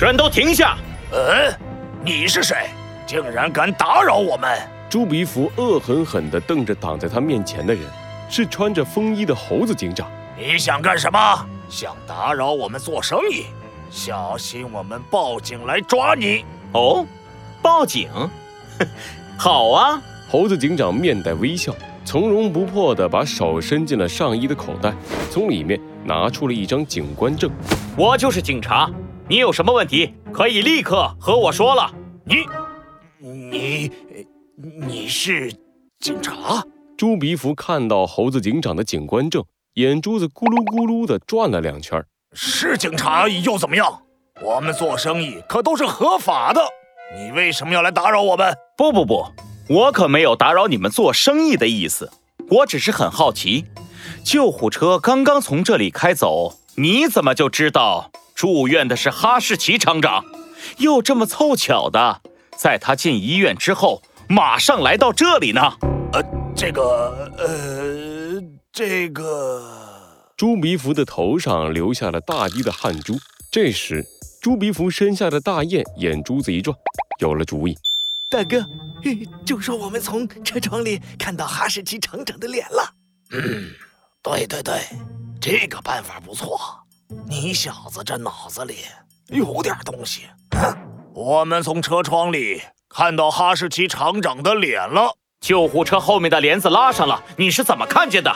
全都停下！嗯，你是谁？竟然敢打扰我们！朱鼻福恶狠狠地瞪着挡在他面前的人，是穿着风衣的猴子警长。你想干什么？想打扰我们做生意？小心我们报警来抓你！哦，报警？好啊！猴子警长面带微笑，从容不迫地把手伸进了上衣的口袋，从里面拿出了一张警官证。我就是警察，你有什么问题可以立刻和我说了。你，你。你是警察？朱鼻福看到猴子警长的警官证，眼珠子咕噜咕噜的转了两圈。是警察又怎么样？我们做生意可都是合法的。你为什么要来打扰我们？不不不，我可没有打扰你们做生意的意思。我只是很好奇，救护车刚刚从这里开走，你怎么就知道住院的是哈士奇厂长？又这么凑巧的，在他进医院之后。马上来到这里呢。呃，这个，呃，这个。朱鼻福的头上留下了大滴的汗珠。这时，朱鼻福身下的大雁眼珠子一转，有了主意。大哥，就说我们从车窗里看到哈士奇厂长的脸了。嗯，对对对，这个办法不错。你小子这脑子里有点东西。我们从车窗里。看到哈士奇厂长的脸了，救护车后面的帘子拉上了，你是怎么看见的？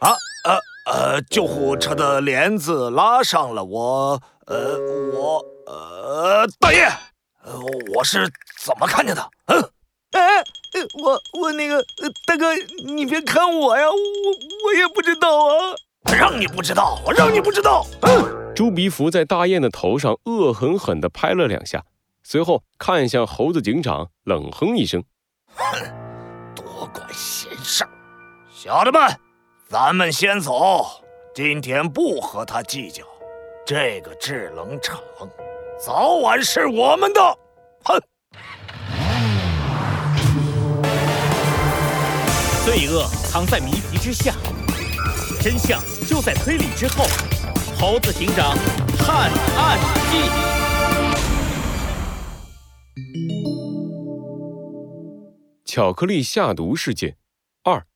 啊，呃呃，救护车的帘子拉上了，我，呃，我，呃，大爷，呃，我是怎么看见的？嗯，哎，我我那个大哥，你别看我呀，我我也不知道啊，让你不知道，我让你不知道。嗯，朱鼻福在大雁的头上恶狠狠地拍了两下。随后看向猴子警长，冷哼一声：“哼，多管闲事儿！小的们，咱们先走。今天不和他计较。这个制冷厂早晚是我们的。”哼！罪恶藏在谜题之下，真相就在推理之后。猴子警长探案记。巧克力下毒事件二，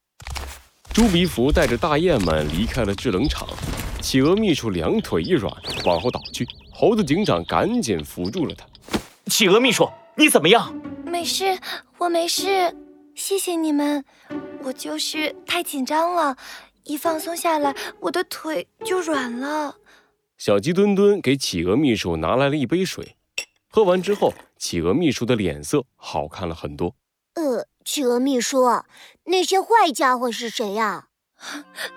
朱鼻福带着大雁们离开了制冷厂。企鹅秘书两腿一软，往后倒去。猴子警长赶紧扶住了他。企鹅秘书，你怎么样？没事，我没事。谢谢你们。我就是太紧张了，一放松下来，我的腿就软了。小鸡墩墩给企鹅秘书拿来了一杯水，喝完之后，企鹅秘书的脸色好看了很多。呃，企鹅秘书，那些坏家伙是谁呀？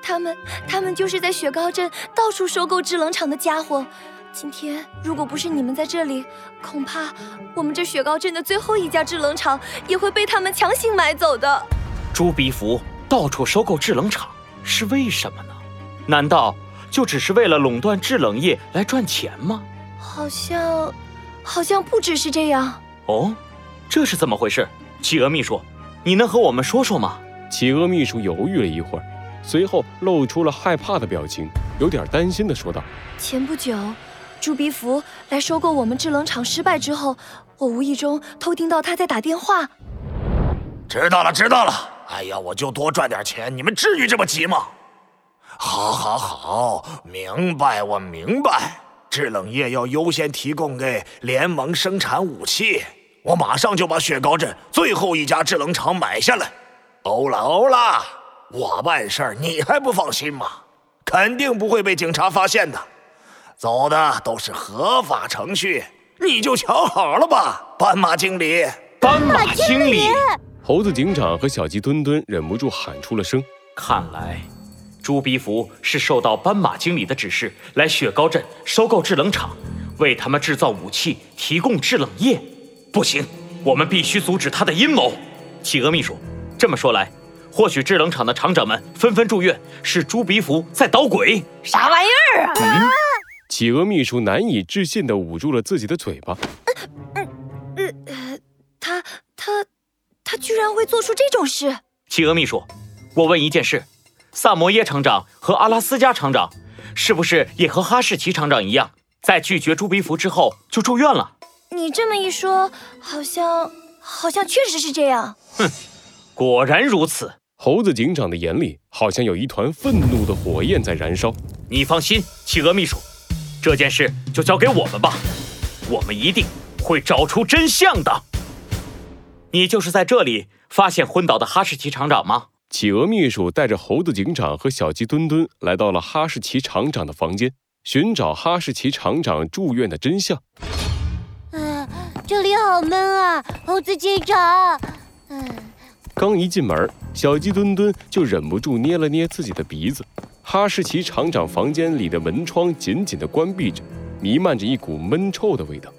他们，他们就是在雪糕镇到处收购制冷厂的家伙。今天如果不是你们在这里，恐怕我们这雪糕镇的最后一家制冷厂也会被他们强行买走的。朱鼻福到处收购制冷厂是为什么呢？难道就只是为了垄断制冷业来赚钱吗？好像，好像不只是这样。哦，这是怎么回事？企鹅秘书，你能和我们说说吗？企鹅秘书犹豫了一会儿，随后露出了害怕的表情，有点担心的说道：“前不久，朱鼻福来收购我们制冷厂失败之后，我无意中偷听到他在打电话。知道了，知道了。哎呀，我就多赚点钱，你们至于这么急吗？好，好，好，明白，我明白。制冷液要优先提供给联盟生产武器。”我马上就把雪糕镇最后一家制冷厂买下来。欧了欧了，我办事儿你还不放心吗？肯定不会被警察发现的，走的都是合法程序，你就瞧好了吧，斑马经理。斑马经理，猴子警长和小鸡墩墩忍不住喊出了声。看来，朱鼻福是受到斑马经理的指示来雪糕镇收购制冷厂，为他们制造武器，提供制冷液。不行，我们必须阻止他的阴谋。企鹅秘书，这么说来，或许制冷厂的厂长们纷纷住院，是朱鼻福在捣鬼。啥玩意儿啊！企鹅秘书难以置信地捂住了自己的嘴巴。居然会做出这种事！企鹅秘书，我问一件事：萨摩耶厂长和阿拉斯加厂长，是不是也和哈士奇厂长一样，在拒绝朱鼻福之后就住院了。你这么一说，好像好像确实是这样。哼，果然如此。猴子警长的眼里好像有一团愤怒的火焰在燃烧。你放心，企鹅秘书，这件事就交给我们吧，我们一定会找出真相的。你就是在这里发现昏倒的哈士奇厂长吗？企鹅秘书带着猴子警长和小鸡墩墩来到了哈士奇厂长的房间，寻找哈士奇厂长住院的真相。啊，这里好闷啊，猴子警长。嗯，刚一进门，小鸡墩墩就忍不住捏了捏自己的鼻子。哈士奇厂长房间里的门窗紧紧地关闭着，弥漫着一股闷臭的味道。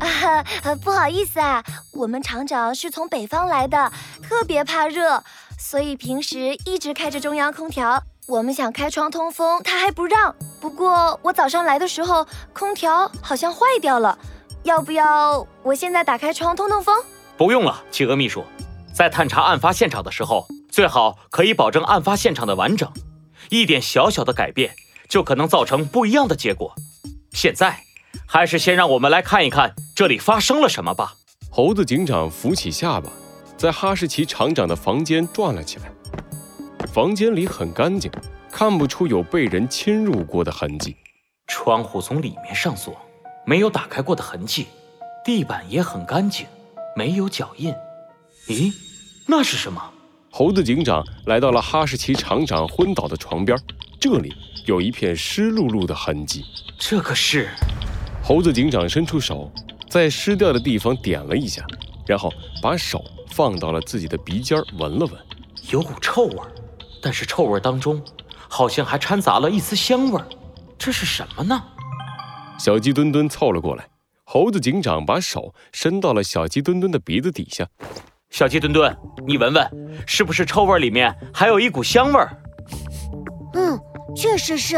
啊，不好意思啊，我们厂长是从北方来的，特别怕热，所以平时一直开着中央空调。我们想开窗通风，他还不让。不过我早上来的时候，空调好像坏掉了，要不要我现在打开窗通通风？不用了，企鹅秘书，在探查案发现场的时候，最好可以保证案发现场的完整。一点小小的改变，就可能造成不一样的结果。现在，还是先让我们来看一看这里发生了什么吧。猴子警长扶起下巴，在哈士奇厂长的房间转了起来。房间里很干净，看不出有被人侵入过的痕迹。窗户从里面上锁，没有打开过的痕迹。地板也很干净，没有脚印。咦，那是什么？猴子警长来到了哈士奇厂长昏倒的床边，这里有一片湿漉漉的痕迹。这可是……猴子警长伸出手，在湿掉的地方点了一下，然后把手放到了自己的鼻尖闻了闻，有股臭味，但是臭味当中好像还掺杂了一丝香味。这是什么呢？小鸡墩墩凑了过来，猴子警长把手伸到了小鸡墩墩的鼻子底下。小鸡墩墩，你闻闻，是不是臭味里面还有一股香味儿？嗯，确实是。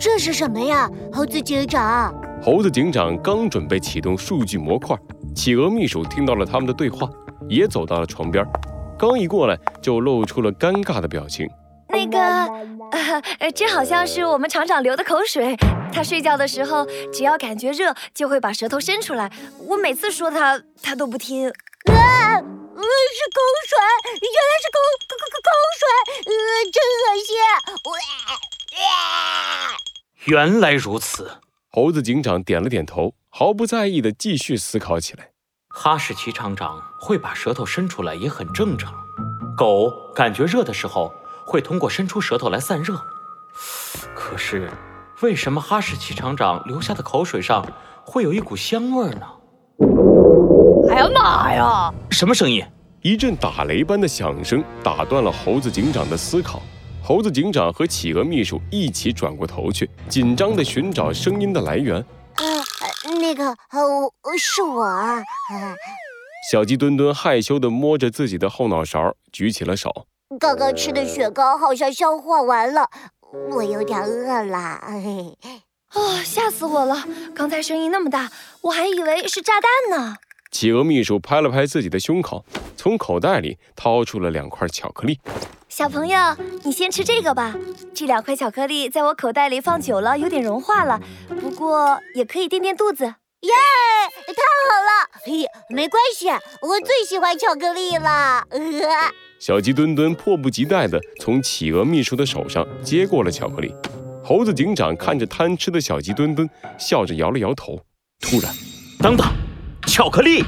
这是什么呀，猴子警长？猴子警长刚准备启动数据模块，企鹅秘书听到了他们的对话，也走到了床边。刚一过来，就露出了尴尬的表情。那个，呃，这好像是我们厂长流的口水。他睡觉的时候，只要感觉热，就会把舌头伸出来。我每次说他，他都不听。呃，是口水，原来是口口口口水，呃，真恶心！原来如此，猴子警长点了点头，毫不在意的继续思考起来。哈士奇厂长会把舌头伸出来也很正常，狗感觉热的时候会通过伸出舌头来散热。可是，为什么哈士奇厂长留下的口水上会有一股香味呢？哎呀妈呀！什么声音？一阵打雷般的响声打断了猴子警长的思考。猴子警长和企鹅秘书一起转过头去，紧张地寻找声音的来源。啊，那个，呃，是我。啊小鸡墩墩害羞地摸着自己的后脑勺，举起了手。刚刚吃的雪糕好像消化完了，我有点饿了。啊，吓死我了！刚才声音那么大，我还以为是炸弹呢。企鹅秘书拍了拍自己的胸口，从口袋里掏出了两块巧克力。小朋友，你先吃这个吧。这两块巧克力在我口袋里放久了，有点融化了，不过也可以垫垫肚子。耶，太好了！嘿，没关系，我最喜欢巧克力了。小鸡墩墩迫不及待地从企鹅秘书的手上接过了巧克力。猴子警长看着贪吃的小鸡墩墩，笑着摇了摇头。突然，等等！巧克力。